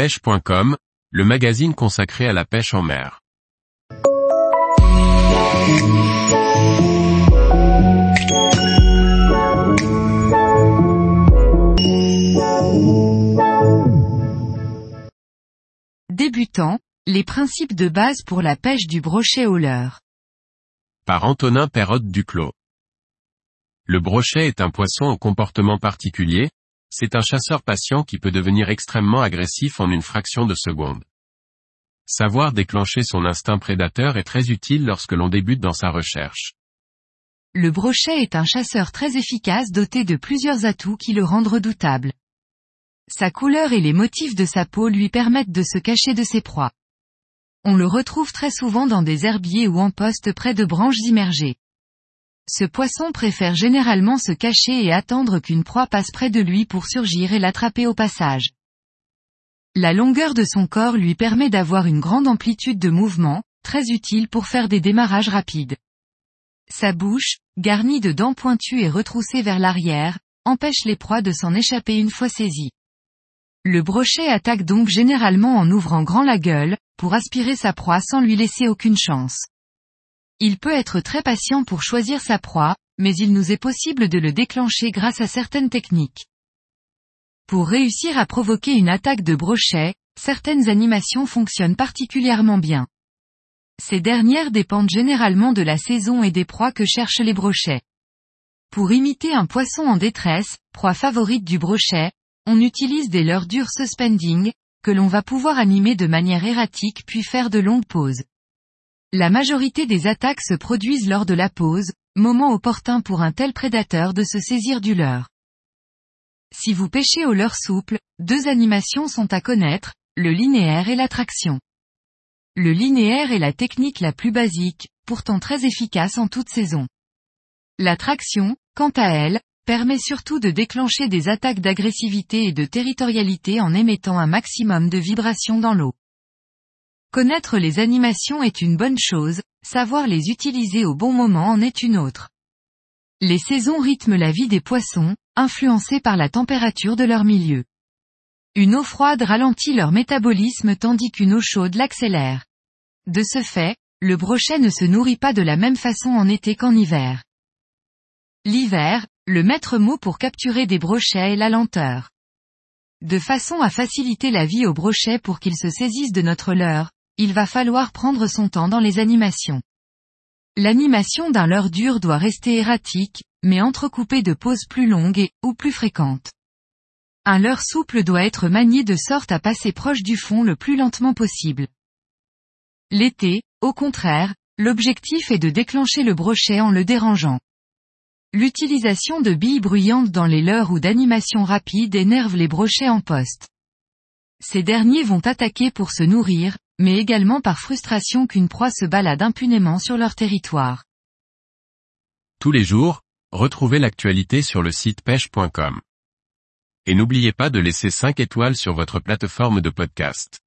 pêche.com, le magazine consacré à la pêche en mer. Débutant, les principes de base pour la pêche du brochet au leurre. Par Antonin Perrotte Duclos. Le brochet est un poisson au comportement particulier, c'est un chasseur patient qui peut devenir extrêmement agressif en une fraction de seconde. Savoir déclencher son instinct prédateur est très utile lorsque l'on débute dans sa recherche. Le brochet est un chasseur très efficace doté de plusieurs atouts qui le rendent redoutable. Sa couleur et les motifs de sa peau lui permettent de se cacher de ses proies. On le retrouve très souvent dans des herbiers ou en poste près de branches immergées. Ce poisson préfère généralement se cacher et attendre qu'une proie passe près de lui pour surgir et l'attraper au passage. La longueur de son corps lui permet d'avoir une grande amplitude de mouvement, très utile pour faire des démarrages rapides. Sa bouche, garnie de dents pointues et retroussées vers l'arrière, empêche les proies de s'en échapper une fois saisies. Le brochet attaque donc généralement en ouvrant grand la gueule, pour aspirer sa proie sans lui laisser aucune chance. Il peut être très patient pour choisir sa proie, mais il nous est possible de le déclencher grâce à certaines techniques. Pour réussir à provoquer une attaque de brochet, certaines animations fonctionnent particulièrement bien. Ces dernières dépendent généralement de la saison et des proies que cherchent les brochets. Pour imiter un poisson en détresse, proie favorite du brochet, on utilise des leurres dures suspending, que l'on va pouvoir animer de manière erratique puis faire de longues pauses. La majorité des attaques se produisent lors de la pause, moment opportun pour un tel prédateur de se saisir du leurre. Si vous pêchez au leurre souple, deux animations sont à connaître, le linéaire et la traction. Le linéaire est la technique la plus basique, pourtant très efficace en toute saison. La traction, quant à elle, permet surtout de déclencher des attaques d'agressivité et de territorialité en émettant un maximum de vibrations dans l'eau. Connaître les animations est une bonne chose, savoir les utiliser au bon moment en est une autre. Les saisons rythment la vie des poissons, influencés par la température de leur milieu. Une eau froide ralentit leur métabolisme tandis qu'une eau chaude l'accélère. De ce fait, le brochet ne se nourrit pas de la même façon en été qu'en hiver. L'hiver, le maître mot pour capturer des brochets est la lenteur. De façon à faciliter la vie aux brochets pour qu'ils se saisissent de notre leurre, il va falloir prendre son temps dans les animations. L'animation d'un leurre dur doit rester erratique, mais entrecoupée de pauses plus longues et, ou plus fréquentes. Un leurre souple doit être manié de sorte à passer proche du fond le plus lentement possible. L'été, au contraire, l'objectif est de déclencher le brochet en le dérangeant. L'utilisation de billes bruyantes dans les leurres ou d'animations rapides énerve les brochets en poste. Ces derniers vont attaquer pour se nourrir, mais également par frustration qu'une proie se balade impunément sur leur territoire. Tous les jours, retrouvez l'actualité sur le site pêche.com. Et n'oubliez pas de laisser 5 étoiles sur votre plateforme de podcast.